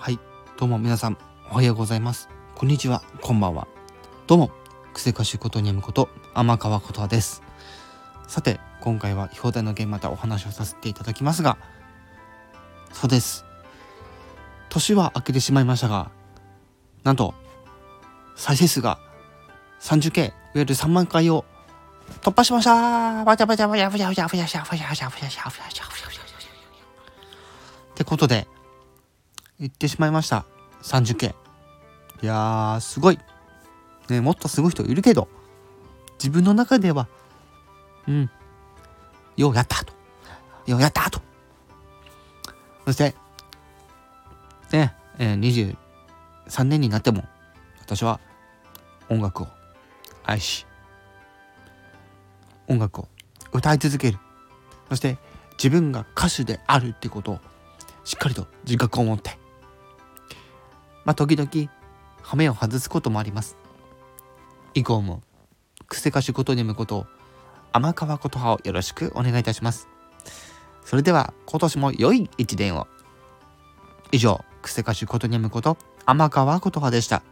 はい。どうも皆さんおはようございます。こんにちは。こんばんは。どうも癖歌手ことにゃむこと天川ことです。さて今回は表題の件またお話をさせていただきますがそうです。年は明けてしまいましたがなんと再生数が 30K いわゆる3万回を突破しました。バチャバチャバチャバチャバチャバチャバチャバチャバチャバチャバチャバチャバチャバチャってことで言ってしまいました。30K いやーすごい。ねもっとすごい人いるけど自分の中ではうん。ようやったと。ようやったと。そしてねえー、23年になっても私は音楽を愛し音楽を歌い続ける。そして自分が歌手であるってことをしっかりと自覚を持ってまあ時々羽目を外すこともあります。以降も癖歌手ことにむこと天川琴葉をよろしくお願いいたします。それでは今年も良い一年を。以上癖歌手ことにむこと天川琴葉でした。